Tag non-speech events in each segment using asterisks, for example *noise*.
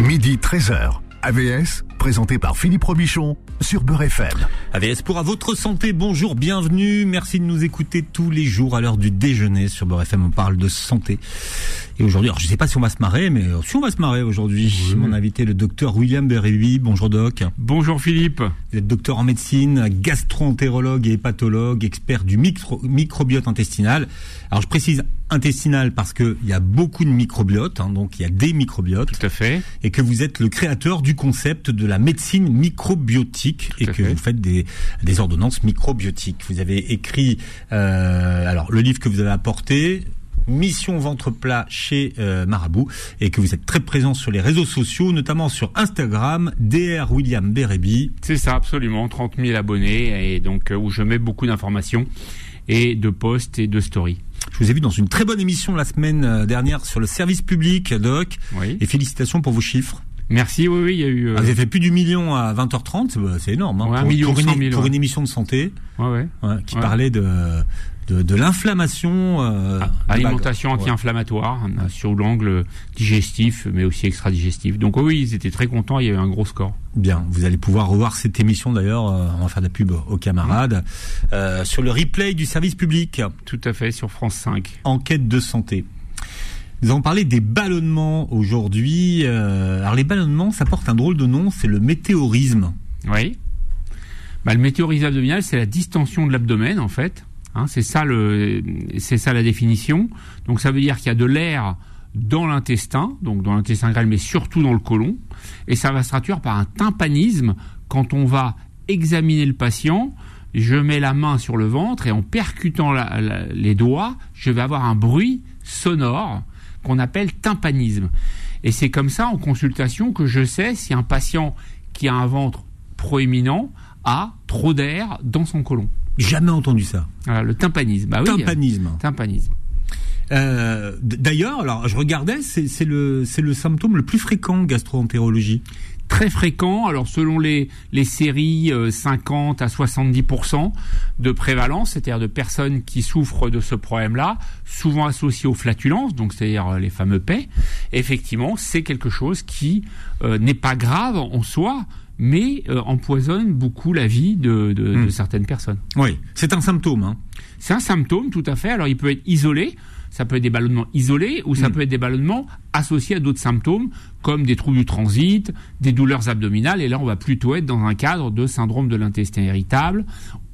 Midi 13h. AVS, présenté par Philippe Robichon sur Beurre FM. AVS pour à votre santé, bonjour, bienvenue, merci de nous écouter tous les jours à l'heure du déjeuner sur Beurre FM, on parle de santé. Et aujourd'hui, alors je sais pas si on va se marrer, mais si on va se marrer aujourd'hui, mon invité le docteur William Bérébi, bonjour doc. Bonjour Philippe. Vous êtes docteur en médecine, gastro-entérologue et hépatologue, expert du micro microbiote intestinal. Alors je précise intestinal parce que il y a beaucoup de microbiotes, hein, donc il y a des microbiotes. Tout à fait. Et que vous êtes le créateur du concept de la médecine microbiotique et que fait. vous faites des, des ordonnances microbiotiques. Vous avez écrit, euh, alors le livre que vous avez apporté. Mission ventre plat chez euh, Marabout et que vous êtes très présent sur les réseaux sociaux, notamment sur Instagram, Dr William Bérébi. C'est ça, absolument. 30 000 abonnés et donc euh, où je mets beaucoup d'informations et de posts et de stories. Je vous ai vu dans une très bonne émission la semaine dernière sur le service public, Doc. Oui. Et félicitations pour vos chiffres. Merci, oui, oui, il y a eu. euh, Ah, vous avez fait plus du million à 20h30, c'est- bah, c'est énorme. Hein, Ouais, un pour, million pour une, cent mille, pour ouais. une émission de santé ouais, qui parlait de, de, de l'inflammation. euh, Ah, Alimentation anti-inflammatoire hein, sur l'angle digestif, mais aussi extra-digestif. Donc oui, ils étaient très contents. Il y a eu un gros score. Bien, vous allez pouvoir revoir cette émission d'ailleurs, euh, on va faire de la pub aux camarades, euh, sur le replay du service public, Tout à fait sur France 5. enquête de santé. Nous allons parler des ballonnements aujourd'hui. Euh, alors les ballonnements, ça porte un drôle de nom, c'est le météorisme. Oui. Bah, le météorisme abdominal, c'est la distension de l'abdomen, en fait. Hein, c'est ça le, c'est ça la définition. Donc ça veut dire qu'il y a de l'air dans l'intestin, donc dans l'intestin grêle, mais surtout dans le côlon, et ça va se traduire par un tympanisme quand on va examiner le patient. Je mets la main sur le ventre et en percutant les doigts, je vais avoir un bruit sonore qu'on appelle tympanisme. Et c'est comme ça en consultation que je sais si un patient qui a un ventre proéminent a trop d'air dans son côlon. Jamais entendu ça. Le tympanisme. Bah Tympanisme. euh, tympanisme. Euh, D'ailleurs, alors je regardais, c'est le c'est le symptôme le plus fréquent en gastro-entérologie. Très fréquent. Alors selon les, les séries, euh, 50 à 70% de prévalence, c'est-à-dire de personnes qui souffrent de ce problème-là, souvent associé aux flatulences, donc c'est-à-dire euh, les fameux paix. Effectivement, c'est quelque chose qui euh, n'est pas grave en soi, mais euh, empoisonne beaucoup la vie de, de, Hmm. de certaines personnes. Oui, c'est un symptôme. Hein. C'est un symptôme, tout à fait. Alors, il peut être isolé. Ça peut être des ballonnements isolés ou ça Mm. peut être des ballonnements associés à d'autres symptômes comme des troubles du transit, des douleurs abdominales. Et là, on va plutôt être dans un cadre de syndrome de l'intestin irritable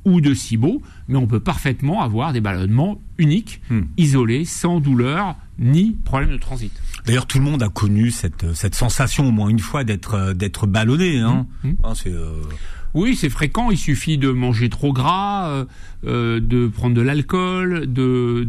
ou de SIBO. Mais on peut parfaitement avoir des ballonnements uniques, Mm. isolés, sans douleur ni problème de transit. D'ailleurs, tout le monde a connu cette cette sensation au moins une fois d'être euh, d'être ballonné. Hein. Mm. Hein, c'est euh, Oui, c'est fréquent. Il suffit de manger trop gras, euh, euh, de prendre de l'alcool, de,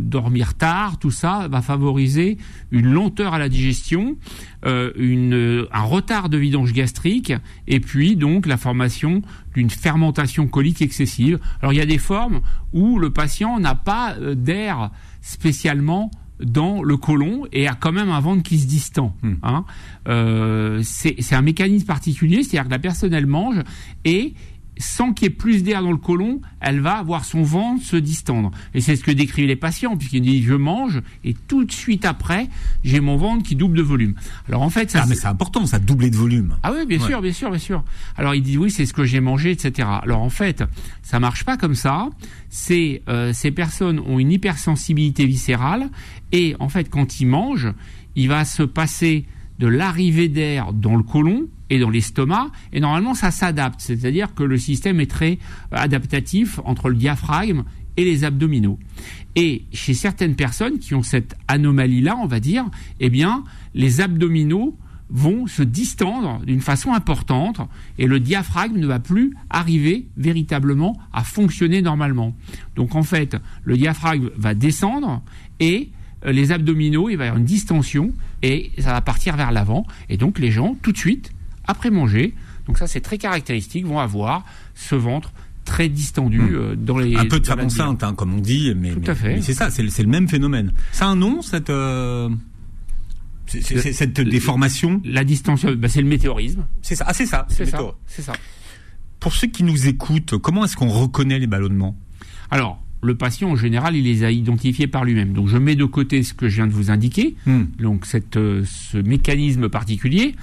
dormir tard. Tout ça va favoriser une lenteur à la digestion, euh, un retard de vidange gastrique, et puis donc la formation d'une fermentation colique excessive. Alors il y a des formes où le patient n'a pas d'air spécialement dans le côlon et a quand même un ventre qui se distend. Hmm. Hein. Euh, c'est c'est un mécanisme particulier, c'est-à-dire que la personne elle mange et sans qu'il y ait plus d'air dans le côlon, elle va voir son ventre se distendre. Et c'est ce que décrivent les patients, puisqu'ils disent je mange et tout de suite après, j'ai mon ventre qui double de volume. Alors en fait, ça, ah mais c'est important, ça doubler de volume. ah oui, bien Ouais. sûr, bien sûr, bien sûr. Alors il dit oui, c'est ce que j'ai mangé, etc. Alors en fait, ça marche pas comme ça. C'est euh, ces personnes ont une hypersensibilité viscérale et en fait quand ils mangent, il va se passer de l'arrivée d'air dans le côlon et dans l'estomac et normalement ça s'adapte, c'est-à-dire que le système est très euh, adaptatif entre le diaphragme et les abdominaux. Et chez certaines personnes qui ont cette anomalie-là, on va dire, eh bien, les abdominaux vont se distendre d'une façon importante et le diaphragme ne va plus arriver véritablement à fonctionner normalement. Donc en fait, le diaphragme va descendre et les abdominaux, il va y avoir une distension et ça va partir vers l'avant. Et donc les gens, tout de suite, après manger, donc ça c'est très caractéristique, vont avoir ce ventre très distendu euh, dans les Hmm. Un peu de diète. enceinte, hein, comme on dit, mais, Tout mais- à fait. mais c'est ça, c'est le, c'est le même phénomène. Ça a un nom, cette euh, cette déformation. La distension, bah, c'est le météorisme. C'est ça. Ah, c'est ça. C'est ça. ça. Pour ceux qui nous écoutent, comment est-ce qu'on reconnaît les ballonnements? Alors, le patient, en général, il les a identifiés par lui-même. Donc je mets de côté ce que je viens de vous indiquer, Hmm. donc cette, euh, ce mécanisme particulier,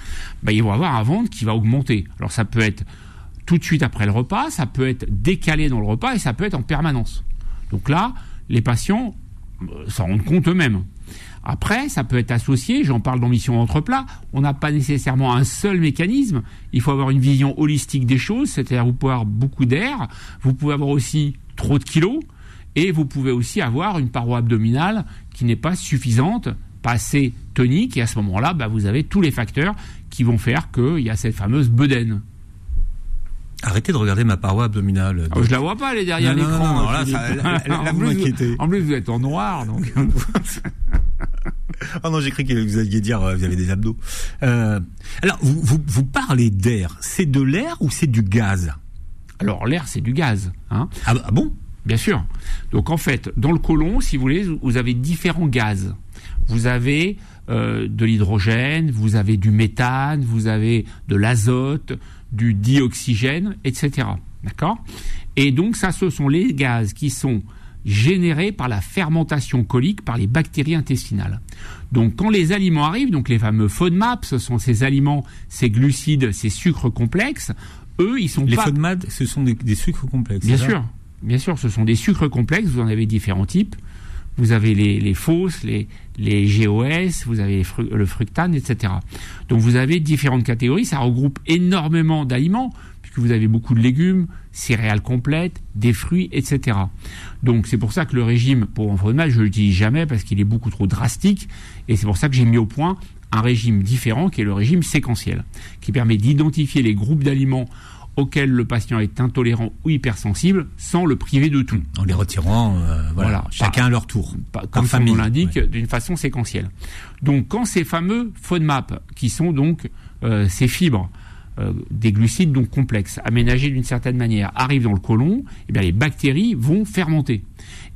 bah, ils vont avoir un ventre qui va augmenter. Alors ça peut être tout de suite après le repas, ça peut être décalé dans le repas et ça peut être en permanence. Donc là, les patients euh, s'en rendent compte eux-mêmes. Après, ça peut être associé, j'en parle dans Mission Ventre plat, on n'a pas nécessairement un seul mécanisme, il faut avoir une vision holistique des choses, c'est-à-dire vous pouvez avoir beaucoup d'air, vous pouvez avoir aussi trop de kilos, et vous pouvez aussi avoir une paroi abdominale qui n'est pas suffisante, pas assez tonique, et à ce moment-là, bah, vous avez tous les facteurs qui vont faire qu'il y a cette fameuse bedaine. Arrêtez de regarder ma paroi abdominale. Ah, je la vois pas, elle est derrière l'écran. en, plus, m'inquiétez. en plus, vous êtes en noir, donc. *laughs* Oh non, j'ai cru que vous alliez dire euh, vous avez des abdos. Euh, alors, vous, vous, vous parlez d'air. C'est de l'air ou c'est du gaz? Alors, l'air, c'est du gaz. Hein ah, ah bon? Bien sûr. Donc en fait, dans le côlon, si vous voulez, vous avez différents gaz. Vous avez euh, de l'hydrogène, vous avez du méthane, vous avez de l'azote, du dioxygène, etc. D'accord? Et donc ça, ce sont les gaz qui sont générés par la fermentation colique par les bactéries intestinales. Donc quand les aliments arrivent, donc les fameux FODMAP, ce sont ces aliments, ces glucides, ces sucres complexes, eux, ils sont Les pas FODMAP, ce sont des, des sucres complexes. Bien sûr, bien sûr, ce sont des sucres complexes, vous en avez différents types. Vous avez les, les fausses, les, les GOS, vous avez le fructane, etc. Donc vous avez différentes catégories, ça regroupe énormément d'aliments, puisque vous avez beaucoup de légumes, céréales complètes, des fruits, etc. Donc c'est pour ça que le régime pour enfant je ne l'utilise jamais parce qu'il est beaucoup trop drastique, et c'est pour ça que j'ai mis au point un régime différent qui est le régime séquentiel, qui permet d'identifier les groupes d'aliments auxquels le patient est intolérant ou hypersensible sans le priver de tout. En les retirant, euh, voilà, Voilà. chacun à leur tour. Pas- comme son nom l'indique, ouais. d'une façon séquentielle. Donc quand ces fameux FODMAP, qui sont donc euh, ces fibres, euh, des glucides donc complexes, aménagés d'une certaine manière, arrivent dans le côlon, eh bien les bactéries vont fermenter.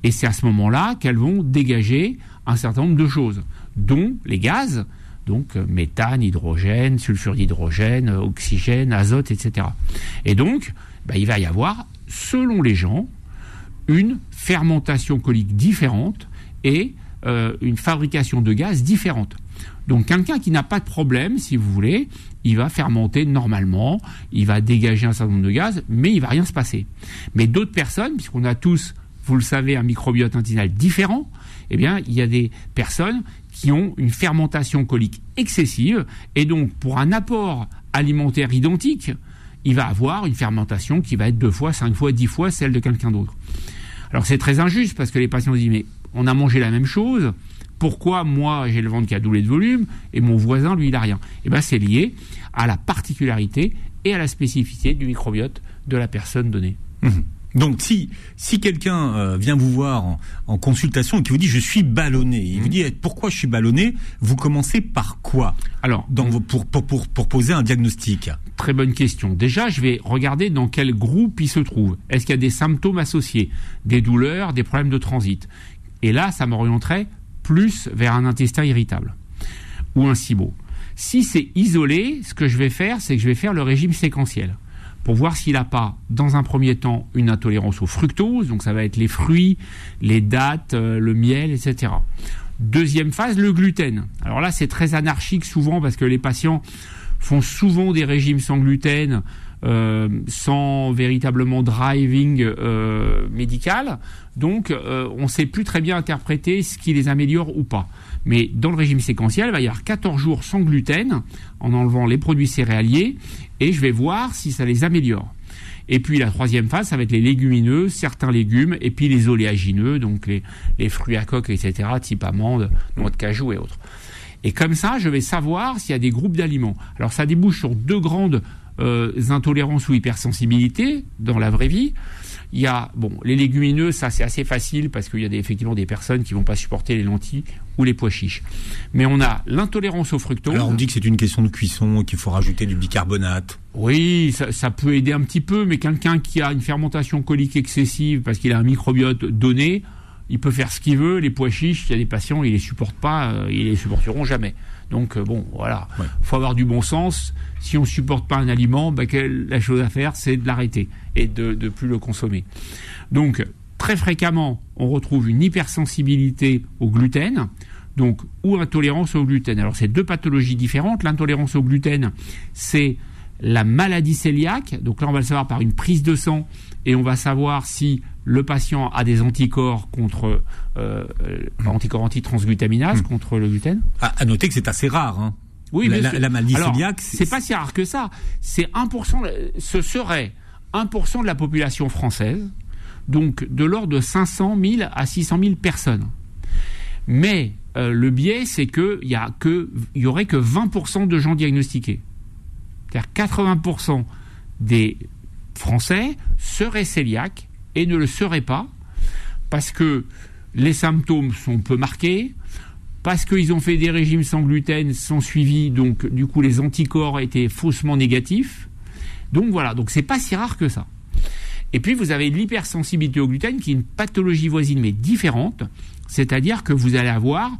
Et c'est à ce moment-là qu'elles vont dégager un certain nombre de choses, dont les gaz, donc euh, méthane, hydrogène, sulfure d'hydrogène, euh, oxygène, azote, etc. Et donc, bah, il va y avoir, selon les gens, une fermentation colique différente et euh, une fabrication de gaz différente. Donc quelqu'un qui n'a pas de problème, si vous voulez, il va fermenter normalement, il va dégager un certain nombre de gaz, mais il va rien se passer. Mais d'autres personnes, puisqu'on a tous, vous le savez, un microbiote intestinal différent, eh bien, il y a des personnes qui ont une fermentation colique excessive, et donc pour un apport alimentaire identique, il va avoir une fermentation qui va être deux fois, cinq fois, dix fois celle de quelqu'un d'autre. Alors c'est très injuste parce que les patients se disent mais on a mangé la même chose, pourquoi moi j'ai le ventre qui a doublé de volume et mon voisin lui il a rien? Eh bien c'est lié à la particularité et à la spécificité du microbiote de la personne donnée. Mhm. Donc si si quelqu'un euh, vient vous voir en, en consultation et qui vous dit je suis ballonné, il Mhm. vous dit eh, pourquoi je suis ballonné, vous commencez par quoi Alors dans vos, pour, pour, pour, pour poser un diagnostic? Très bonne question. Déjà, je vais regarder dans quel groupe il se trouve. Est-ce qu'il y a des symptômes associés, des douleurs, des problèmes de transit? Et là, ça m'orienterait plus vers un intestin irritable ou un SIBO. Si c'est isolé, ce que je vais faire, c'est que je vais faire le régime séquentiel pour voir s'il n'a pas, dans un premier temps, une intolérance au fructose, donc ça va être les fruits, les dattes, euh, le miel, etc. Deuxième phase, le gluten. Alors là, c'est très anarchique souvent parce que les patients font souvent des régimes sans gluten, euh, sans véritablement driving euh, médical. Donc, on ne sait plus très bien interpréter ce qui les améliore ou pas. Mais dans le régime séquentiel, il va y avoir 14 jours sans gluten, en enlevant les produits céréaliers, et je vais voir si ça les améliore. Et puis la troisième phase, ça va être les légumineux, certains légumes, et puis les oléagineux, donc les, les fruits à coque, etc., type amande, noix de cajou et autres. Et comme ça, je vais savoir s'il y a des groupes d'aliments. Alors ça débouche sur deux grandes euh, intolérances ou hypersensibilités dans la vraie vie. Il y a bon les légumineux, ça c'est assez facile parce qu'il y a des, effectivement des personnes qui vont pas supporter les lentilles ou les pois chiches. Mais on a l'intolérance au fructose. Alors on dit que c'est une question de cuisson, qu'il faut rajouter du bicarbonate. Oui, ça, ça peut aider un petit peu, mais quelqu'un qui a une fermentation colique excessive parce qu'il a un microbiote donné, il peut faire ce qu'il veut. Les pois chiches, il y a des patients, ils les supportent pas, euh, ils les supporteront jamais. Donc euh, bon, voilà, Ouais. faut avoir du bon sens. Si on supporte pas un aliment, bah, quelle- la chose à faire, c'est de l'arrêter et de, de plus le consommer. Donc très fréquemment, on retrouve une hypersensibilité au gluten, donc ou intolérance au gluten. Alors c'est deux pathologies différentes. L'intolérance au gluten, c'est la maladie cœliaque. Donc là, on va le savoir par une prise de sang et on va savoir si le patient a des anticorps contre euh, euh anticorps antitransglutaminase hmm. contre le gluten. À, noter que c'est assez rare. Hein. Oui, la, la, maladie cœliaque, c'est pas si rare que ça. C'est 1%. Ce serait 1% de la population française, donc de l'ordre de 500 000 à 600 000 personnes. Mais euh, le biais, c'est qu'il y a que, il y aurait que 20% de gens diagnostiqués. C'est-à-dire 80% des Français seraient cœliaques et ne le seraient pas parce que les symptômes sont peu marqués, parce qu'ils ont fait des régimes sans gluten, sont suivis, donc du coup les anticorps étaient faussement négatifs. Donc voilà, donc c'est pas si rare que ça. Et puis vous avez l'hypersensibilité au gluten qui est une pathologie voisine mais différente, c'est-à-dire que vous allez avoir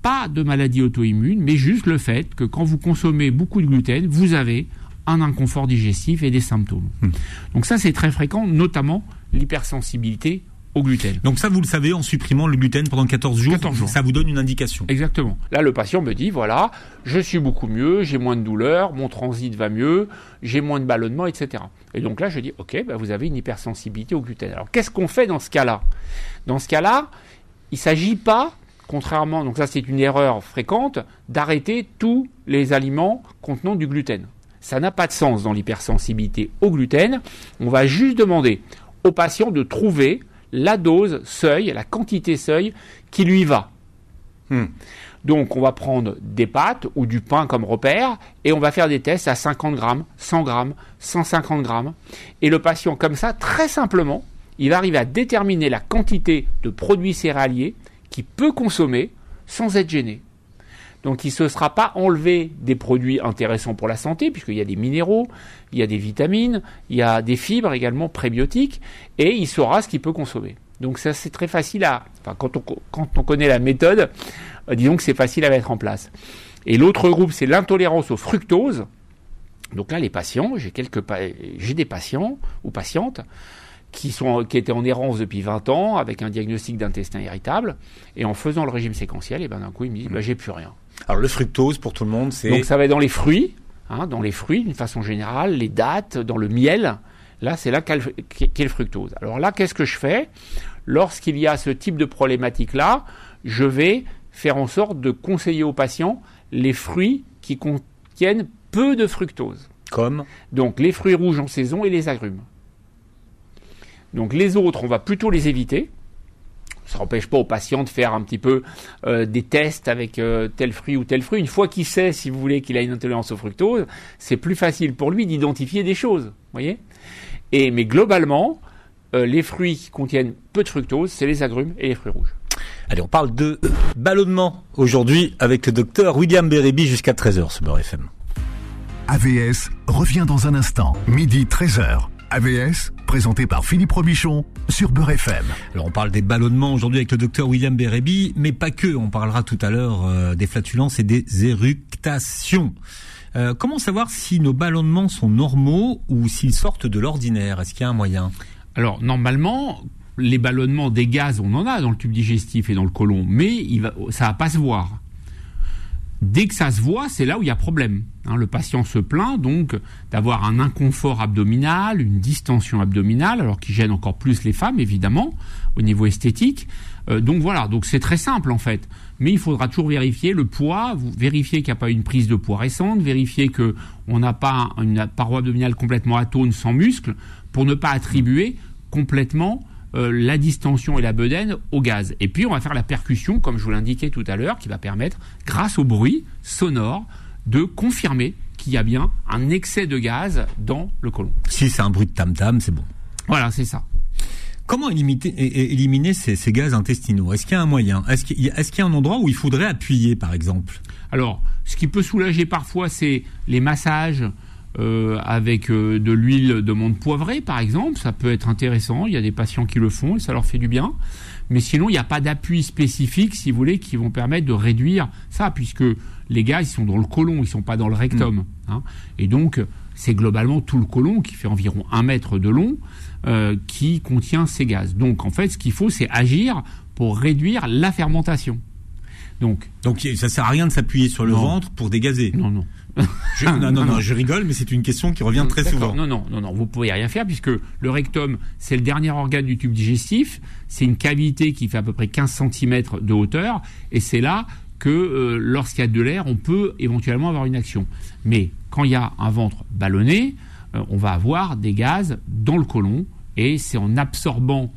pas de maladie auto-immune, mais juste le fait que quand vous consommez beaucoup de gluten, vous avez un inconfort digestif et des symptômes. Hmm. Donc ça, c'est très fréquent, notamment l'hypersensibilité au gluten. Donc ça, vous le savez, en supprimant le gluten pendant 14 jours, 14 jours. ça vous donne une indication. Exactement. Là, le patient me dit, voilà, je suis beaucoup mieux, j'ai moins de douleur, mon transit va mieux, j'ai moins de ballonnement, etc. Et donc là, je dis, ok, bah, vous avez une hypersensibilité au gluten. Alors qu'est-ce qu'on fait dans ce cas-là? Dans ce cas-là, il ne s'agit pas contrairement, donc ça c'est une erreur fréquente, d'arrêter tous les aliments contenant du gluten. Ça n'a pas de sens dans l'hypersensibilité au gluten. On va juste demander au patient de trouver la dose seuil, la quantité seuil qui lui va. Hmm. Donc on va prendre des pâtes ou du pain comme repère et on va faire des tests à 50 grammes, 100 grammes, 150 grammes. Et le patient comme ça, très simplement, il va arriver à déterminer la quantité de produits céréaliers qu'il peut consommer sans être gêné. Donc il ne se sera pas enlevé des produits intéressants pour la santé, puisqu'il y a des minéraux, il y a des vitamines, il y a des fibres également prébiotiques, et il saura ce qu'il peut consommer. Donc ça c'est très facile à... Enfin, quand, on, connaît la méthode, euh, disons que c'est facile à mettre en place. Et l'autre groupe, c'est l'intolérance au fructose. Donc là, les patients, j'ai quelques, j'ai des patients ou patientes qui, sont, qui étaient en errance depuis 20 ans, avec un diagnostic d'intestin irritable, et en faisant le régime séquentiel, et ben d'un coup, ils me disent, bah, j'ai plus rien. Alors le fructose, pour tout le monde, c'est... Donc ça va être dans les fruits, hein, dans les fruits d'une façon générale, les dattes, dans le miel, là c'est là qu'est le fructose. Alors là, qu'est-ce que je fais? Lorsqu'il y a ce type de problématique-là, je vais faire en sorte de conseiller aux patients les fruits qui contiennent peu de fructose. Comme Donc les fruits rouges en saison et les agrumes. Donc les autres, on va plutôt les éviter. Ça n'empêche pas au patient de faire un petit peu euh, des tests avec euh, tel fruit ou tel fruit. Une fois qu'il sait, si vous voulez, qu'il a une intolérance au fructose, c'est plus facile pour lui d'identifier des choses. Voyez? Et mais globalement, euh, les fruits qui contiennent peu de fructose, c'est les agrumes et les fruits rouges. Allez, on parle de ballonnement aujourd'hui avec le docteur William Bérébi jusqu'à 13h sur Beurre FM. AVS revient dans un instant, midi 13h. AVS, présenté par Philippe Robichon sur Beurre FM. Alors on parle des ballonnements aujourd'hui avec le docteur William Bérébi, mais pas que. On parlera tout à l'heure euh, des flatulences et des éructations. Euh, comment savoir si nos ballonnements sont normaux ou s'ils sortent de l'ordinaire? Est-ce qu'il y a un moyen? Alors normalement, les ballonnements des gaz, on en a dans le tube digestif et dans le côlon, mais il va, ça va pas se voir. Dès que ça se voit, c'est là où il y a problème. Hein, le patient se plaint donc d'avoir un inconfort abdominal, une distension abdominale, alors qui gêne encore plus les femmes évidemment au niveau esthétique. Euh, donc voilà, donc c'est très simple en fait. Mais il faudra toujours vérifier le poids, vérifier qu'il n'y a pas une prise de poids récente, vérifier que on n'a pas une paroi abdominale complètement atone sans muscle, pour ne pas attribuer complètement euh, la distension et la bedaine au gaz. Et puis on va faire la percussion, comme je vous l'indiquais tout à l'heure, qui va permettre, grâce au bruit sonore, de confirmer qu'il y a bien un excès de gaz dans le côlon. Si c'est un bruit de tam-tam, c'est bon. Voilà, c'est ça. Comment éliminer, ces, gaz intestinaux? Est-ce qu'il y a un moyen? Est-ce qu'il y, a un endroit où il faudrait appuyer, par exemple? Alors, ce qui peut soulager parfois, c'est les massages euh, avec euh, de l'huile de menthe poivrée, par exemple. Ça peut être intéressant. Il y a des patients qui le font et ça leur fait du bien. Mais sinon, il n'y a pas d'appui spécifique, si vous voulez, qui vont permettre de réduire ça, puisque les gaz ils sont dans le côlon, ils sont pas dans le rectum. Mm. hein. Et donc c'est globalement tout le côlon qui fait environ un mètre de long euh, qui contient ces gaz. Donc en fait, ce qu'il faut, c'est agir pour réduire la fermentation. Donc Donc ça sert à rien de s'appuyer sur le Non. ventre pour dégazer. non, non. Je- non, non, non, je rigole, mais c'est une question qui revient très souvent. Non, non, non, non, vous pouvez rien faire puisque le rectum, c'est le dernier organe du tube digestif. C'est une cavité qui fait à peu près 15 cm de hauteur et c'est là que euh, lorsqu'il y a de l'air, on peut éventuellement avoir une action. Mais quand il y a un ventre ballonné, euh, on va avoir des gaz dans le côlon et c'est en absorbant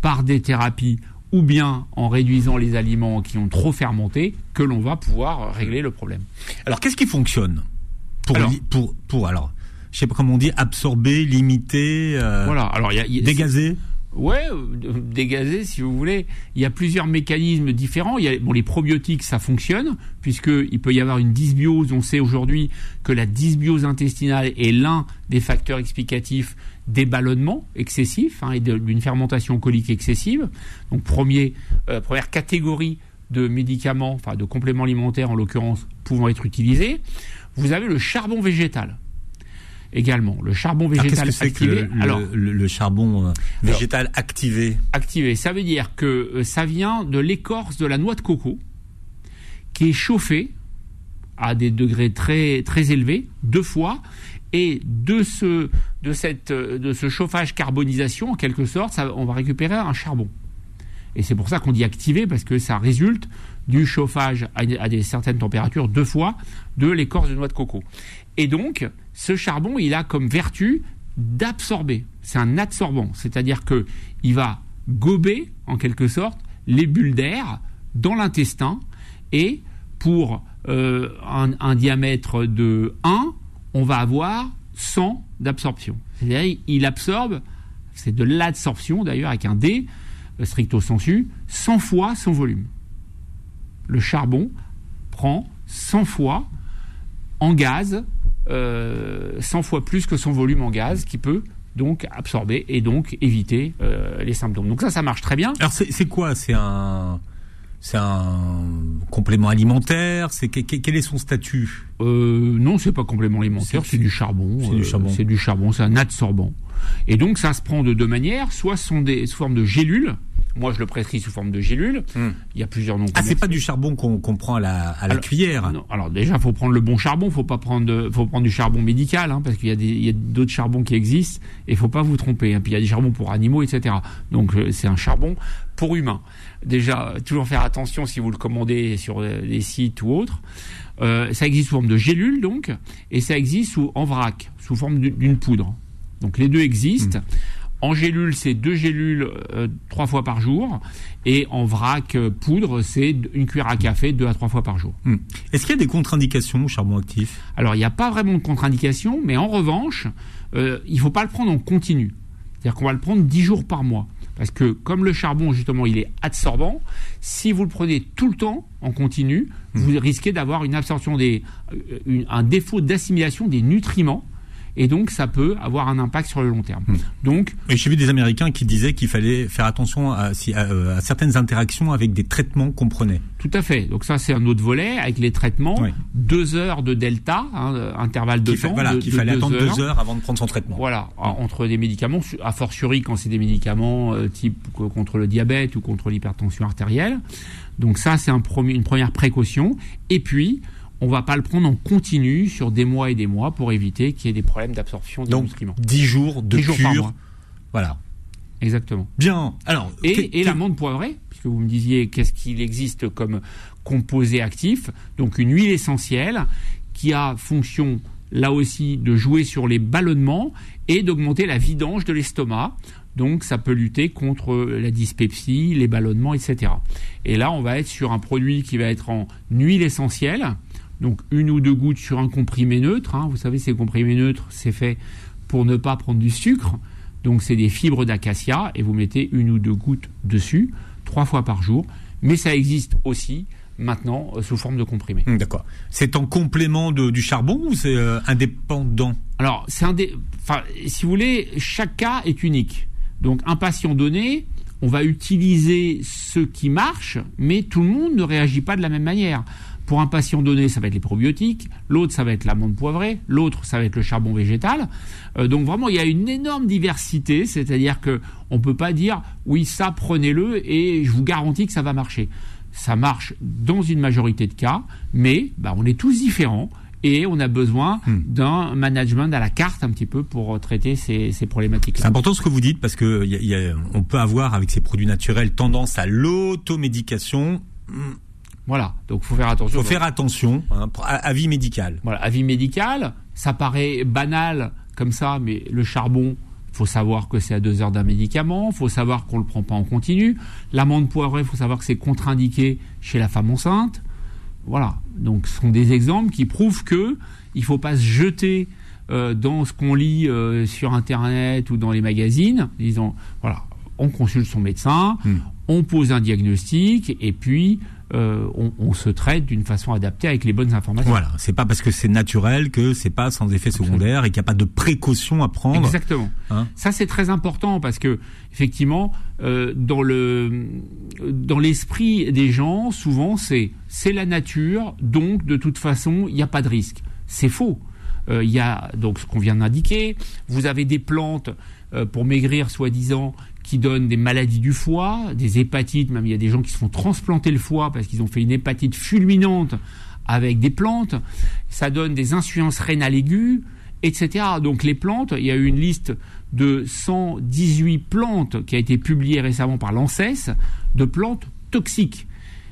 par des thérapies ou bien en réduisant les aliments qui ont trop fermenté que l'on va pouvoir régler le problème. Alors, qu'est-ce qui fonctionne pour, Alors- pour, pour, alors, je sais pas comment on dit, absorber, limiter, euh, Voilà. Alors il y a- il y a- dégazer? Ouais, euh, dégazer si vous voulez. Il y a plusieurs mécanismes différents. Les probiotiques, ça fonctionne, puisqu'il peut y avoir une dysbiose. On sait aujourd'hui que la dysbiose intestinale est l'un des facteurs explicatifs des ballonnements excessifs hein, et d'une fermentation colique excessive. Donc, euh, première catégorie de médicaments, enfin de compléments alimentaires en l'occurrence, pouvant être utilisés. Vous avez le charbon végétal également. Le charbon végétal que activé. le, Alors, le- le charbon euh, végétal activé activé. Ça veut dire que euh, ça vient de l'écorce de la noix de coco qui est chauffée à des degrés très très élevés deux fois et de ce de cette euh, de ce chauffage carbonisation en quelque sorte ça, on va récupérer un charbon et c'est pour ça qu'on dit activé parce que ça résulte du chauffage à, à des certaines températures deux fois de l'écorce de noix de coco et donc ce charbon il a comme vertu d'absorber c'est un absorbant c'est-à-dire que il va gober en quelque sorte les bulles d'air dans l'intestin et pour euh, un, diamètre de 1, on va avoir 100 d'absorption. C'est-à-dire il absorbe, c'est de l'adsorption d'ailleurs avec un D, euh, stricto sensu, 100 fois son volume. Le charbon prend 100 fois en gaz, 100 fois plus que son volume en gaz, qui peut donc absorber et donc éviter euh, les symptômes. Donc ça, ça marche très bien. Alors, c'est quoi? C'est un. C'est un complément alimentaire? C'est que- que- quel est son statut? Euh, non, c'est pas complément alimentaire, C'est- du charbon. c'est du euh, charbon. C'est du charbon, c'est un adsorbant. Et donc ça se prend de deux manières, soit ce sont des sous forme de gélules. Moi, je le prescris sous forme de gélules. Hmm. Il y a plusieurs noms. Ah, c'est pas du charbon qu'on prend à la, à la Alors, cuillère. Non, alors déjà, faut prendre le bon charbon. Faut pas prendre, faut prendre du charbon médical, hein, parce qu'il y a d'autres charbons qui existent, et faut pas vous tromper. hein. Puis il y a des charbons pour animaux, etc. Donc euh, c'est un charbon pour humains. Déjà, toujours faire attention si vous le commandez sur euh, des sites ou autres. Euh, ça existe sous forme de gélule, donc, et ça existe sous en vrac, sous forme d'une- d'une poudre. Donc les deux existent. En gélule, c'est deux gélules euh, trois fois par jour, et en vrac euh, poudre, c'est une cuillère à café deux à trois fois par jour. Hmm. Est-ce qu'il y a des contre-indications au charbon actif? Alors, il n'y a pas vraiment de contre-indication, mais en revanche, euh, il ne faut pas le prendre en continu. C'est-à-dire qu'on va le prendre 10 jours par mois. Parce que comme le charbon, justement, il est absorbant, si vous le prenez tout le temps en continu, vous risquez d'avoir une absorption des, euh, une- un défaut d'assimilation des nutriments. Et donc, ça peut avoir un impact sur le long terme. Donc, Et j'ai vu des Américains qui disaient qu'il fallait faire attention à, si- à, euh, à certaines interactions avec des traitements qu'on prenait. tout à fait. Donc ça, c'est un autre volet avec les traitements. Oui. Deux heures de delta, hein, euh, intervalle de fa- temps. voilà, de- qu'il de fallait deux attendre heures. deux heures avant de prendre son traitement. Voilà, en- entre des médicaments, a fortiori quand c'est des médicaments euh, type co- contre le diabète ou contre l'hypertension artérielle. Donc ça, c'est un une première précaution. Et puis, on va pas le prendre en continu sur des mois et des mois pour éviter qu'il y ait des problèmes d'absorption des Donc, nutriments. 10 jours de 10 jours par cure. mois. Voilà. Exactement. Bien. Alors, Et, et l'amande poivrée, puisque vous me disiez qu'est-ce qu'il existe comme composé actif. Donc une huile essentielle qui a fonction là aussi de jouer sur les ballonnements et d'augmenter la vidange de l'estomac. Donc ça peut lutter contre la dyspepsie, les ballonnements, etc. Et là, on va être sur un produit qui va être en huile essentielle, donc une ou deux gouttes sur un comprimé neutre. hein. Vous savez, ces comprimés neutres, c'est fait pour ne pas prendre du sucre. Donc c'est des fibres d'acacia et vous mettez une ou deux gouttes dessus trois fois par jour. Mais ça existe aussi maintenant euh, sous forme de comprimé. Hmm, D'accord. C'est en complément de- du charbon ou c'est euh, indépendant? Alors c'est un des, enfin si vous voulez, chaque cas est unique. Donc un patient donné, on va utiliser ce qui marche, mais tout le monde ne réagit pas de la même manière. Pour un patient donné, ça va être les probiotiques, l'autre, ça va être l'amande poivrée, l'autre, ça va être le charbon végétal. Euh, donc vraiment, il y a une énorme diversité, c'est-à-dire que on peut pas dire oui, ça prenez-le et je vous garantis que ça va marcher. Ça marche dans une majorité de cas, mais bah, on est tous différents et on a besoin Hmm. d'un management à la carte un petit peu pour euh, traiter ces, ces problématiques-là. C'est important ce que vous dites parce que y a- y a- on peut avoir avec ces produits naturels tendance à l'automédication. Voilà, donc faut faire Il attention. faut faire attention, hein, avis médical. Voilà, avis médical, ça paraît banal comme ça, mais le charbon, faut savoir que c'est à deux heures d'un médicament, faut savoir qu'on le prend pas en continu. L'amande poivrée, faut savoir que c'est contre-indiqué chez la femme enceinte. Voilà, donc ce sont des exemples qui prouvent que il faut pas se jeter euh, dans ce qu'on lit euh, sur internet ou dans les magazines. Disons, voilà, on consulte son médecin, Hmm. on pose un diagnostic et puis euh, on, on se traite d'une façon adaptée avec les bonnes informations. Voilà, c'est pas parce que c'est naturel que c'est pas sans effet secondaire et qu'il n'y a pas de précautions à prendre. Exactement. Hein Ça c'est très important parce que effectivement euh, dans le dans l'esprit des gens souvent c'est c'est la nature donc de toute façon il n'y a pas de risque. C'est faux. Euh, Il y a donc ce qu'on vient d'indiquer. Vous avez des plantes pour maigrir soi-disant qui donnent des maladies du foie, des hépatites. Même il y a des gens qui se font transplanter le foie parce qu'ils ont fait une hépatite fulminante avec des plantes. Ça donne des insuffisances rénales aiguës, etc. Donc les plantes, il y a eu une liste de 118 plantes qui a été publiée récemment par l'ANSES de plantes toxiques.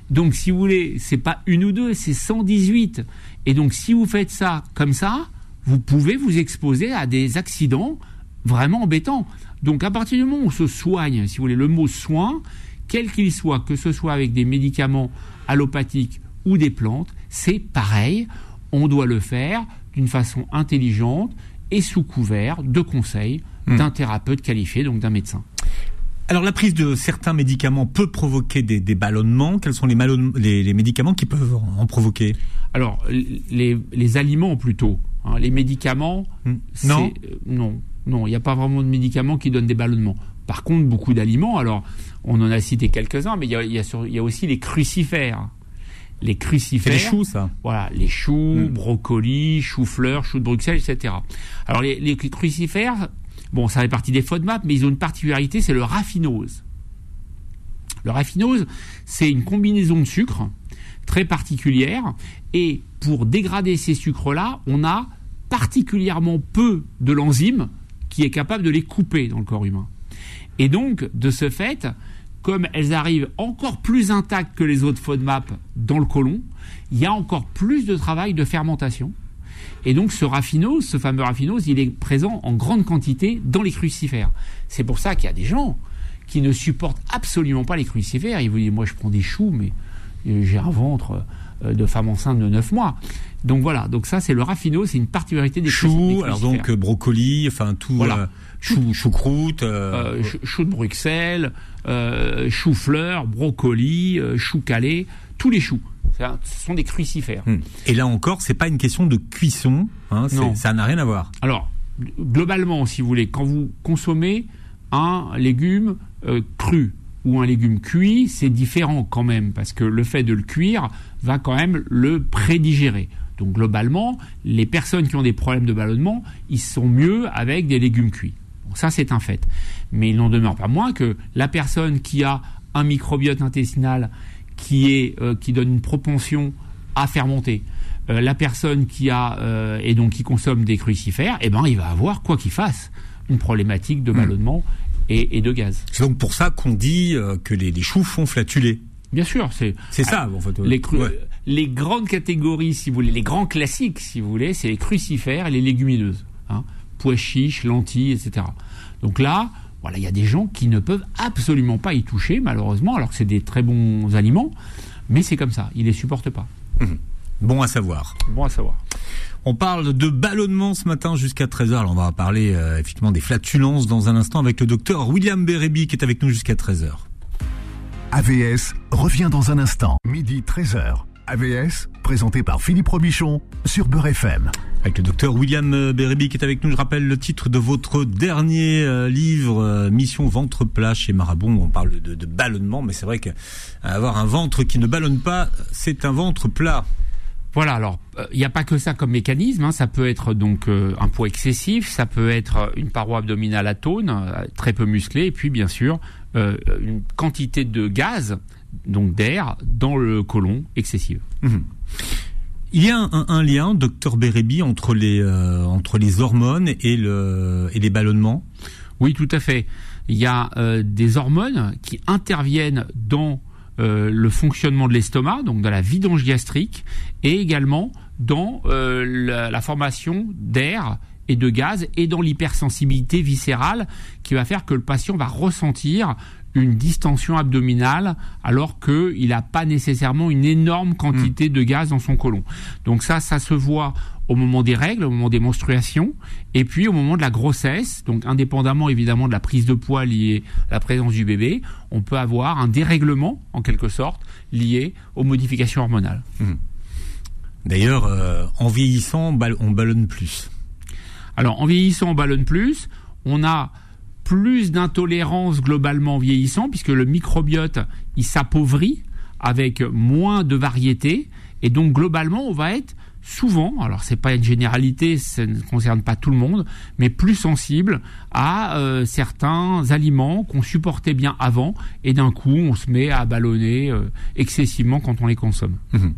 Donc si vous voulez, c'est pas une ou deux, c'est 118. Et donc si vous faites ça comme ça, vous pouvez vous exposer à des accidents vraiment embêtants. Donc à partir du moment où on se soigne, si vous voulez, le mot soin, quel qu'il soit, que ce soit avec des médicaments allopathiques ou des plantes, c'est pareil. On doit le faire d'une façon intelligente et sous couvert de conseils d'un thérapeute qualifié, donc d'un médecin. Alors la prise de certains médicaments peut provoquer des, des ballonnements. Quels sont les, malon- les, les médicaments qui peuvent en provoquer? Alors, les, les aliments plutôt. hein, les médicaments, Hmm. Non? euh, non, non, il n'y a pas vraiment de médicaments qui donnent des ballonnements. Par contre, beaucoup d'aliments, alors on en a cité quelques-uns, mais il y a, il y a sur- il y a aussi les crucifères. Les crucifères. les choux, ça. Voilà, les choux, Mm. brocolis, choux-fleurs, choux de Bruxelles, etc. Alors les, les crucifères, bon, ça fait partie des FODMAP, mais ils ont une particularité, c'est le raffinose. Le raffinose, c'est une combinaison de sucres très particulière, et pour dégrader ces sucres-là, on a particulièrement peu de l'enzyme qui est capable de les couper dans le corps humain. Et donc, de ce fait, comme elles arrivent encore plus intactes que les autres FODMAP dans le côlon, il y a encore plus de travail de fermentation. Et donc ce raffinose, ce fameux raffinose, il est présent en grande quantité dans les crucifères. C'est pour ça qu'il y a des gens qui ne supportent absolument pas les crucifères. Ils vous disent, moi je prends des choux, mais euh, j'ai un ventre euh, de femme enceinte de 9 mois. Donc voilà, donc ça c'est le raffinose, c'est une particularité des, Choux, alors donc euh, brocoli, enfin tout, Voilà. euh, chou, choucroute. euh, Euh, ch- chou de Bruxelles, euh, chou-fleur, brocoli, chou calé, tous les choux. Un- Ce sont des crucifères. hmm. Et là encore, c'est pas une question de cuisson. Hein, ça n'a rien à voir. Alors, globalement, si vous voulez, quand vous consommez un légume cru ou un légume cuit, c'est différent quand même, parce que le fait de le cuire va quand même le prédigérer. Donc globalement, les personnes qui ont des problèmes de ballonnement, ils sont mieux avec des légumes cuits. Bon, ça, c'est un fait. Mais il n'en demeure pas moins que la personne qui a un microbiote intestinal qui, est, euh, qui donne une propension à fermenter, euh, la personne qui a euh, et donc qui consomme des crucifères, eh ben, il va avoir, quoi qu'il fasse, une problématique de ballonnement et, et de gaz. C'est donc pour ça qu'on dit euh, que les, les choux font flatuler. Bien sûr, c'est C'est ça, en fait. les, cru- Ouais. les grandes catégories, si vous voulez, les grands classiques, si vous voulez, c'est les crucifères et les légumineuses. Hein, pois chiches, lentilles, etc. Donc là, voilà, il y a des gens qui ne peuvent absolument pas y toucher, malheureusement, alors que c'est des très bons aliments, mais c'est comme ça, ils les supportent pas. Bon à savoir. Bon à savoir. On parle de ballonnement ce matin jusqu'à 13h. Alors on va parler euh, effectivement des flatulences dans un instant avec le docteur William Bérébi qui est avec nous jusqu'à 13h. AVS revient dans un instant, midi 13h. AVS, présenté par Philippe Robichon sur Beurre FM. Avec le docteur William euh, Bérébi qui est avec nous. Je rappelle le titre de votre dernier euh, livre, euh, Mission Ventre Plat chez Marabout. On parle de, de ballonnement, mais c'est vrai qu'avoir un ventre qui ne ballonne pas, c'est un ventre plat. Voilà, alors il n'y a pas que ça comme mécanisme, hein. ça peut être donc un poids excessif, ça peut être une paroi abdominale atone, très peu musclée, et puis bien sûr une quantité de gaz, donc d'air, dans le côlon excessive. Mhm. Il y a un, lien, docteur Bérébi, entre les entre les hormones et le et les ballonnements? Oui, tout à fait. Il y a des hormones qui interviennent dans euh, le fonctionnement de l'estomac, donc dans la vidange gastrique, et également dans euh, la, formation d'air et de gaz et dans l'hypersensibilité viscérale qui va faire que le patient va ressentir une distension abdominale alors qu'il n'a pas nécessairement une énorme quantité de gaz dans son côlon. Donc ça, ça se voit au moment des règles, au moment des menstruations, et puis au moment de la grossesse, donc indépendamment évidemment de la prise de poids liée à la présence du bébé, on peut avoir un dérèglement, en quelque sorte, lié aux modifications hormonales. Mmh. D'ailleurs, euh, en vieillissant, on ballonne plus. Alors, en vieillissant, on ballonne plus. On a plus d'intolérance globalement en vieillissant, puisque le microbiote, il s'appauvrit avec moins de variétés. Et donc, globalement, on va être souvent, alors c'est pas une généralité, ça ne concerne pas tout le monde, mais plus sensible à euh, certains aliments qu'on supportait bien avant et d'un coup on se met à ballonner euh, excessivement quand on les consomme. Mhm.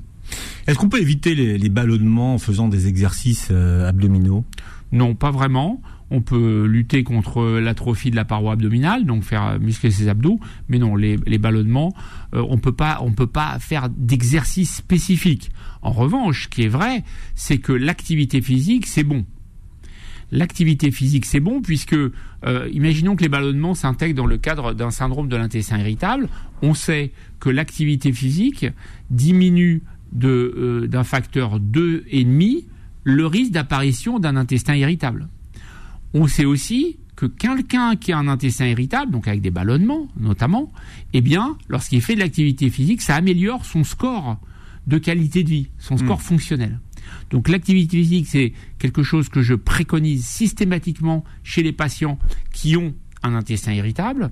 Est-ce qu'on peut éviter les, ballonnements en faisant des exercices euh, abdominaux? Non, pas vraiment on peut lutter contre l'atrophie de la paroi abdominale, donc faire muscler ses abdos, mais non, les, ballonnements, euh, on on peut pas faire d'exercice spécifique. En revanche, ce qui est vrai, c'est que l'activité physique, c'est bon. L'activité physique, c'est bon puisque, euh, imaginons que les ballonnements s'intègrent dans le cadre d'un syndrome de l'intestin irritable. On sait que l'activité physique diminue euh, d'un facteur 2,5 le risque d'apparition d'un intestin irritable. On sait aussi que quelqu'un qui a un intestin irritable, donc avec des ballonnements notamment, eh bien, lorsqu'il fait de l'activité physique, ça améliore son score de qualité de vie, son score hmm. fonctionnel. Donc l'activité physique, c'est quelque chose que je préconise systématiquement chez les patients qui ont un intestin irritable,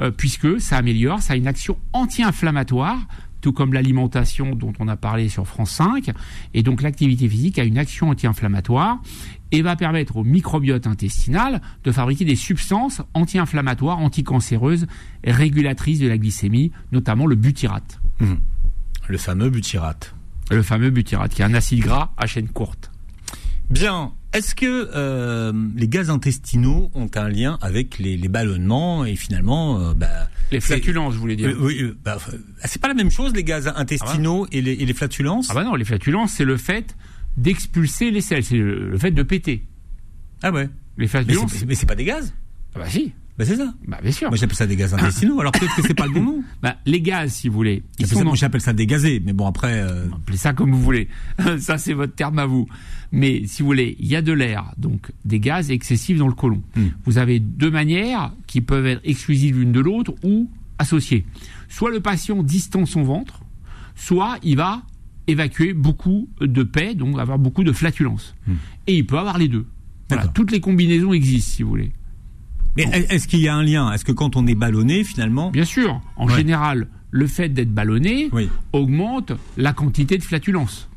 euh, puisque ça améliore, ça a une action anti-inflammatoire, tout comme l'alimentation dont on a parlé sur France 5. Et donc l'activité physique a une action anti-inflammatoire et va permettre au microbiote intestinal de fabriquer des substances anti-inflammatoires, anticancéreuses, régulatrices de la glycémie, notamment le butyrate. Mmh. Le fameux butyrate. Le fameux butyrate, qui est un acide gras à chaîne courte. Bien. Est-ce que euh, les gaz intestinaux ont un lien avec les, ballonnements et finalement euh, bah, les flatulences, je voulais dire. Euh, oui, bah, c'est pas la même chose les gaz intestinaux ah bah. et, les, et, les, flatulences. Ah bah non, les flatulences c'est le fait d'expulser les selles, c'est le, fait de péter. Ah ouais. Les flatulences. Mais c'est pas des gaz. Ah bah si. Bah c'est ça. Bah bien sûr. Moi j'appelle ça des gaz intestinaux. *coughs* alors peut-être que c'est pas le bon nom. Bah les gaz, si vous voulez. J'appelle ça, des gazés. Mais bon après. Euh... Appelez ça comme vous voulez. *laughs* ça c'est votre terme à vous. Mais si vous voulez, il y a de l'air, donc des gaz excessifs dans le côlon. Hmm. Vous avez deux manières qui peuvent être exclusives l'une de l'autre ou associées. Soit le patient distend son ventre, soit il va évacuer beaucoup de paix, donc avoir beaucoup de flatulences. Hmm. Et il peut avoir les deux. Voilà, toutes les combinaisons existent, si vous voulez. Mais est-ce qu'il y a un lien? Est-ce que quand on est ballonné, finalement Bien sûr. En général, le fait d'être ballonné augmente la quantité de flatulences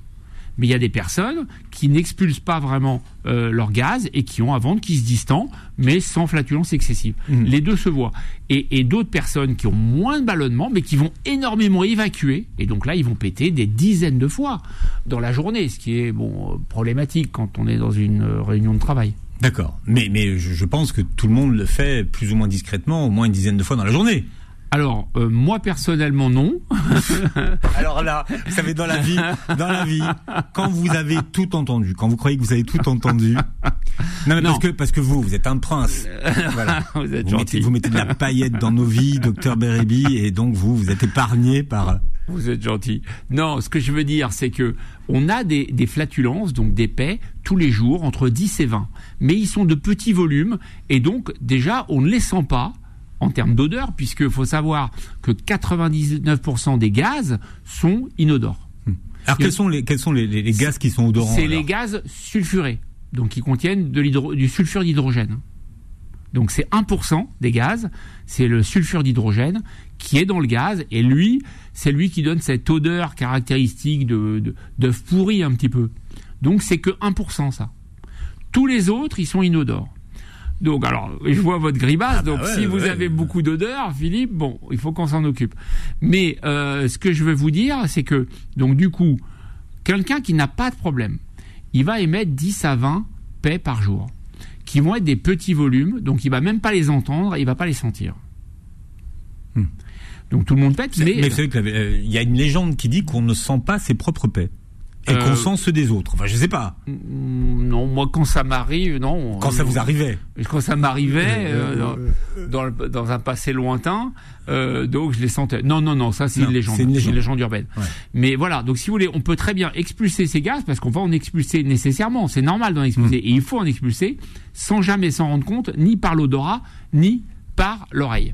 mais il y a des personnes qui n'expulsent pas vraiment euh, leur gaz et qui ont un ventre qui se distend, mais sans flatulence excessive. Mmh. Les deux se voient. Et, d'autres personnes qui ont moins de ballonnement, mais qui vont énormément évacuer, et donc là, ils vont péter des dizaines de fois dans la journée, ce qui est bon problématique quand on est dans une euh, réunion de travail. D'accord. Mais, mais je pense que tout le monde le fait plus ou moins discrètement, au moins une dizaine de fois dans la journée. Alors euh, moi personnellement non. *laughs* Alors là, vous savez dans la vie, dans la vie, quand vous avez tout entendu, quand vous croyez que vous avez tout entendu, non, mais parce que parce que vous, vous êtes un prince. *laughs* Voilà. *laughs* vous êtes vous Mettez, vous mettez de la paillette dans nos vies, *laughs* docteur Bérébi, et donc vous, vous êtes épargné par. Vous êtes gentil. Non, ce que je veux dire, c'est que on a des, des flatulences, donc des paix, tous les jours, entre 10 et 20. Mais ils sont de petits volumes, et donc déjà, on ne les sent pas en termes d'odeur, puisqu'il faut savoir que 99% des gaz sont inodores. Hmm. Alors quels sont, les, quels sont les, gaz qui sont odorants C'est les gaz sulfurés, donc qui contiennent de du sulfure d'hydrogène. Donc c'est 1% des gaz, c'est le sulfure d'hydrogène qui est dans le gaz, et lui, c'est lui qui donne cette odeur caractéristique de, de, d'œuf pourri un petit peu. Donc c'est que 1% ça. Tous les autres, ils sont inodores. Donc, alors, je vois votre grimace. Ah bah donc, ouais, si vous ouais. avez beaucoup d'odeur, Philippe, bon, il faut qu'on s'en occupe. Mais euh, ce que je veux vous dire, c'est que, donc, du coup, quelqu'un qui n'a pas de problème, il va émettre 10 à 20 paix par jour, qui vont être des petits volumes, donc il va même pas les entendre, il va pas les sentir. Hmm. Donc tout le monde pète, Mais, c'est vrai qu'il y a une légende qui dit qu'on ne sent pas ses propres paix. Et Euh, qu'on sent ceux des autres. Enfin, je sais pas. Mm, non, moi quand ça m'arrive, non. Quand ça Euh, vous arrivait. Quand ça m'arrivait euh, dans, dans, le- dans un passé lointain, euh, donc je les sentais. Non, non, non, ça c'est une légende, c'est une légende. urbaine. Ouais. Mais voilà, donc si vous voulez, on peut très bien expulser ces gaz parce qu'on va en expulser nécessairement. C'est normal d'en expulser Mm. et il faut en expulser sans jamais s'en rendre compte, ni par l'odorat, ni par l'oreille.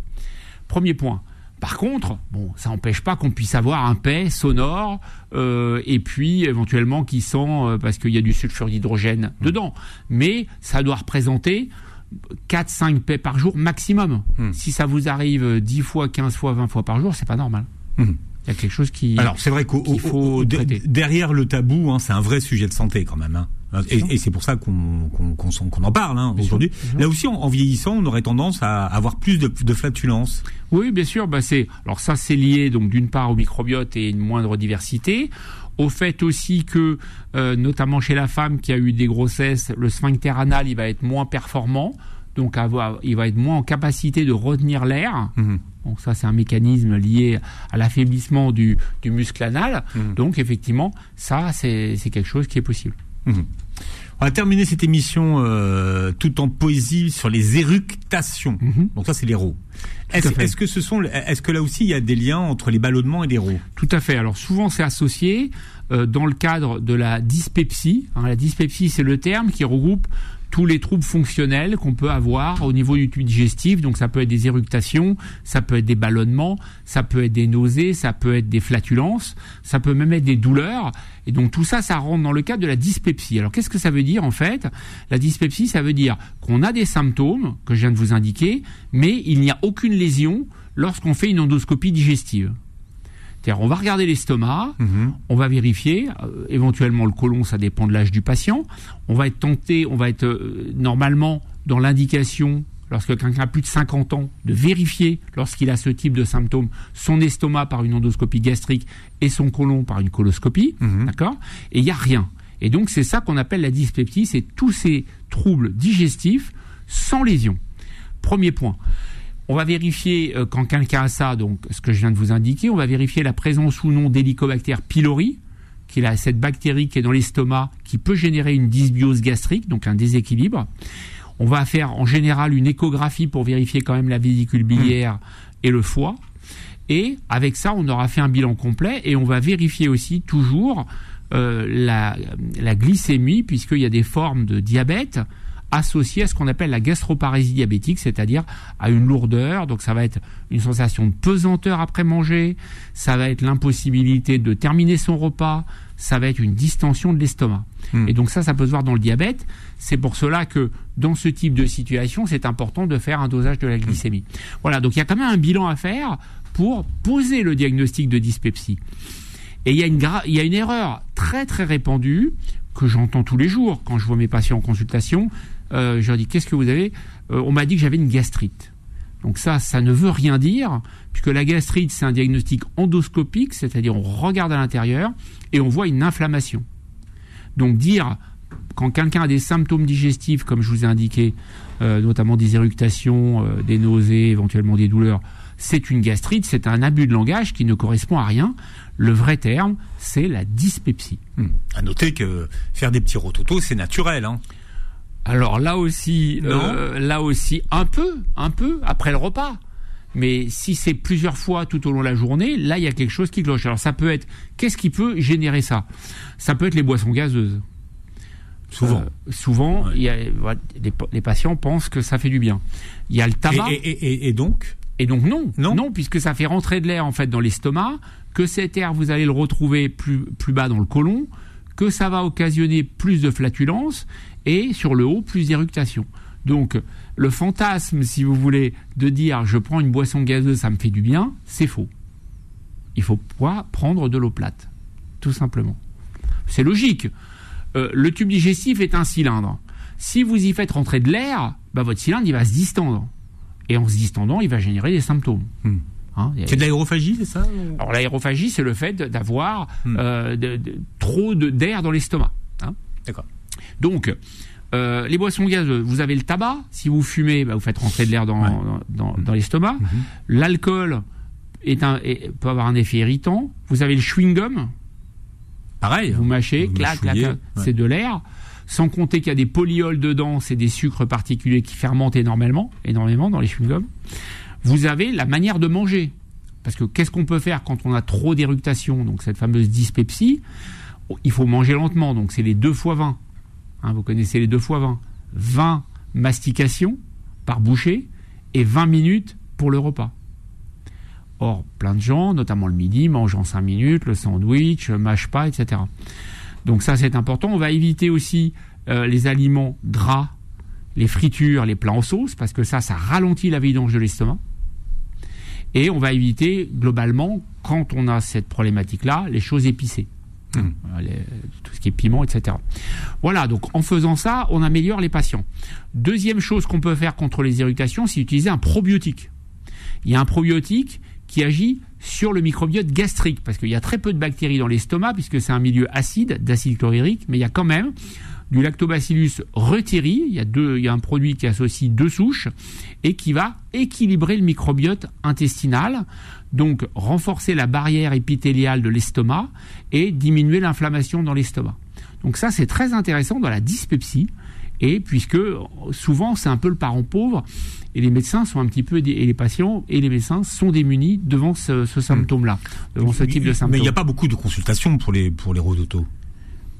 Premier point. Par contre, bon, ça n'empêche pas qu'on puisse avoir un paix sonore euh, et puis éventuellement qui sent euh, parce qu'il y a du sulfure d'hydrogène Mm. dedans. Mais ça doit représenter 4-5 paix par jour maximum. Hmm. Si ça vous arrive euh, 10 fois, 15 fois, 20 fois par jour, c'est pas normal. Hmm. Il y a quelque chose qui. Alors, c'est vrai qu'au traiter. derrière le tabou, hein, c'est un vrai sujet de santé quand même. hein. Et, et c'est pour ça qu'on en parle hein, aujourd'hui. Là aussi, en, en vieillissant, on aurait tendance à avoir plus de, de flatulences. Oui, bien sûr. Bah c'est alors ça c'est lié donc d'une part au microbiote et une moindre diversité, au fait aussi que euh, notamment chez la femme qui a eu des grossesses, le sphincter anal il va être moins performant, donc avoir, il va être moins en capacité de retenir l'air. Mhm. Donc ça c'est un mécanisme lié à l'affaiblissement du, du muscle anal. Mhm. Donc effectivement ça c'est quelque chose qui est possible. Mhm. On va terminer cette émission euh, tout en poésie sur les éructations. Mhm. Donc ça, c'est les rots. est-ce que ce sont, est-ce que là aussi il y a des liens entre les ballonnements et les rots Tout à fait. Alors souvent c'est associé euh, dans le cadre de la dyspepsie. hein. la dyspepsie c'est le terme qui regroupe tous les troubles fonctionnels qu'on peut avoir au niveau du tube digestif. Donc ça peut être des éructations, ça peut être des ballonnements, ça peut être des nausées, ça peut être des flatulences, ça peut même être des douleurs. Et donc tout ça, ça rentre dans le cadre de la dyspepsie. Alors qu'est-ce que ça veut dire en fait? La dyspepsie, ça veut dire qu'on a des symptômes que je viens de vous indiquer, mais il n'y a aucune lésion lorsqu'on fait une endoscopie digestive. C'est-à-dire, on va regarder l'estomac, on va vérifier, euh, éventuellement le côlon, ça dépend de l'âge du patient. On va être tenté, on va être euh, normalement dans l'indication, lorsque quelqu'un a plus de 50 ans, de vérifier, lorsqu'il a ce type de symptômes, son estomac par une endoscopie gastrique et son côlon par une coloscopie. Mhm. D'accord? Et il n'y a rien. Et donc, c'est ça qu'on appelle la dyspepsie, c'est tous ces troubles digestifs sans lésion. Premier point. On va vérifier euh, quand quelqu'un a ça, donc ce que je viens de vous indiquer, on va vérifier la présence ou non d'Helicobacter pylori, qui est la- cette bactérie qui est dans l'estomac, qui peut générer une dysbiose gastrique, donc un déséquilibre. On va faire en général une échographie pour vérifier quand même la vésicule biliaire et le foie. Et avec ça, on aura fait un bilan complet et on va vérifier aussi toujours euh, la, la glycémie, puisqu'il y a des formes de diabète associées à ce qu'on appelle la gastroparésie diabétique, c'est-à-dire à une lourdeur. Donc ça va être une sensation de pesanteur après manger, ça va être l'impossibilité de terminer son repas, ça va être une distension de l'estomac. Hmm. Et donc ça, ça peut se voir dans le diabète. C'est pour cela que dans ce type de situation, c'est important de faire un dosage de la glycémie. Voilà, donc il y a quand même un bilan à faire pour poser le diagnostic de dyspepsie. Et il y a une, gra- il y a une erreur très très répandue que j'entends tous les jours quand je vois mes patients en consultation. Euh, je leur dis qu'est-ce que vous avez? Euh, On m'a dit que j'avais une gastrite. Donc ça, ça ne veut rien dire, puisque la gastrite, c'est un diagnostic endoscopique, c'est-à-dire on regarde à l'intérieur et on voit une inflammation. Donc dire, quand quelqu'un a des symptômes digestifs, comme je vous ai indiqué, euh, notamment des éructations, des nausées, éventuellement des douleurs, c'est une gastrite, c'est un abus de langage qui ne correspond à rien. Le vrai terme, c'est la dyspepsie. Hmm. À noter que faire des petits rototos, c'est naturel. Hein. Alors là aussi, Non. euh, là aussi, un peu, un peu après le repas. Mais si c'est plusieurs fois tout au long de la journée, là il y a quelque chose qui cloche. Alors ça peut être, qu'est-ce qui peut générer ça? Ça peut être les boissons gazeuses. Souvent. Euh, souvent, Ouais. il y a, voilà, les, les patients pensent que ça fait du bien. Il y a le tabac. et- et- et donc? Et donc non, Non. puisque ça fait rentrer de l'air en fait dans l'estomac, que cet air vous allez le retrouver plus plus bas dans le côlon, que ça va occasionner plus de flatulences et sur le haut plus d'éructation. Donc, le fantasme, si vous voulez, de dire je prends une boisson gazeuse, ça me fait du bien, c'est faux. Il faut pouvoir prendre de l'eau plate, tout simplement. C'est logique. Euh, le tube digestif est un cylindre. Si vous y faites rentrer de l'air, bah, votre cylindre il va se distendre. Et en se distendant, il va générer des symptômes. Hmm. Hein, a- C'est de l'aérophagie, c'est ça alors l'aérophagie, c'est le fait d'avoir Hmm. euh, de- de- trop de- d'air dans l'estomac. hein. D'accord. Donc, euh, les boissons gazeuses, vous avez le tabac. Si vous fumez, bah, vous faites rentrer de l'air dans, Ouais. dans, dans- dans l'estomac. Mhm. L'alcool est un, est- peut avoir un effet irritant. Vous avez le chewing-gum. Pareil. Vous mâchez, Vous clac, clac, ouais. c'est de l'air. Sans compter qu'il y a des polyols dedans, c'est des sucres particuliers qui fermentent énormément, énormément dans les chewing-gums. Vous avez la manière de manger. Parce que qu'est-ce qu'on peut faire quand on a trop d'éructation, donc cette fameuse dyspepsie Il faut manger lentement, donc c'est les 2 fois 20. Hein, vous connaissez les 2 fois 20. 20 mastications par bouchée et 20 minutes pour le repas. Or, plein de gens, notamment le midi, mangent en 5 minutes, le sandwich, mâche pas, etc. Donc ça, c'est important. On va éviter aussi euh, les aliments gras, les fritures, les plats en sauce, parce que ça, ça ralentit la vidange de l'estomac. Et on va éviter, globalement, quand on a cette problématique-là, les choses épicées. Tout ce qui est piment, etc. Voilà, donc en faisant ça, on améliore les patients. Deuxième chose qu'on peut faire contre les irritations, c'est utiliser un probiotique. Il y a un probiotique qui agit sur le microbiote gastrique, parce qu'il y a très peu de bactéries dans l'estomac, puisque c'est un milieu acide, d'acide chlorhydrique, mais il y a quand même du lactobacillus deux, il y a un produit qui associe deux souches, et qui va équilibrer le microbiote intestinal, donc renforcer la barrière épithéliale de l'estomac et diminuer l'inflammation dans l'estomac. Donc ça, c'est très intéressant dans la dyspepsie, et puisque souvent c'est un peu le parent pauvre, et les médecins sont un petit peu, et les patients et les médecins sont démunis devant ce, ce symptôme-là, devant ce type de symptôme. Mais il n'y a pas beaucoup de consultations pour les, pour les rodotos.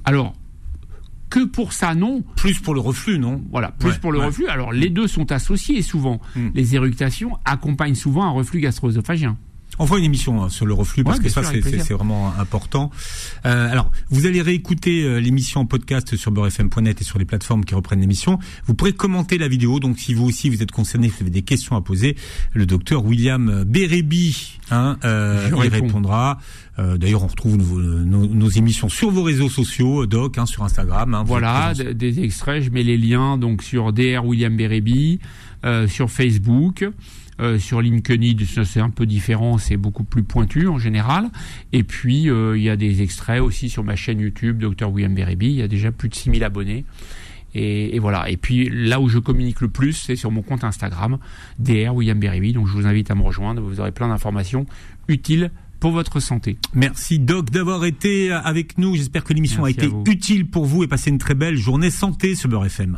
Alors, que pour ça, non. Plus pour le reflux, non? Voilà, plus Ouais, pour le ouais. reflux. Alors, les deux sont associés souvent. Hmm. Les éructations accompagnent souvent un reflux gastro-œsophagien. On fera une émission hein, sur le reflux parce Ouais, que ça c'est vraiment important. Euh, alors vous allez réécouter euh, l'émission en podcast sur beurrefm.net et sur les plateformes qui reprennent l'émission. Vous pourrez commenter la vidéo. Donc si vous aussi vous êtes concerné, vous avez des questions à poser, le docteur William Bérébi hein, euh, y réponds. répondra. Euh, D'ailleurs on retrouve nos, nos- nos émissions sur vos réseaux sociaux, Doc, hein, sur Instagram. hein, Voilà, des extraits. Je mets les liens donc sur DR William Bérébi, euh, sur Facebook. Euh, sur LinkedIn, c'est un peu différent, c'est beaucoup plus pointu en général. Et puis, euh, il y a des extraits aussi sur ma chaîne YouTube, Dr William Bérébi. Il y a déjà plus de 6000 abonnés. Et, et voilà. Et puis, là où je communique le plus, c'est sur mon compte Instagram, DR William Bérébi. Donc, je vous invite à me rejoindre. Vous aurez plein d'informations utiles pour votre santé. Merci Doc d'avoir été avec nous. J'espère que l'émission a été utile pour vous et passez une très belle journée santé sur Beurre FM.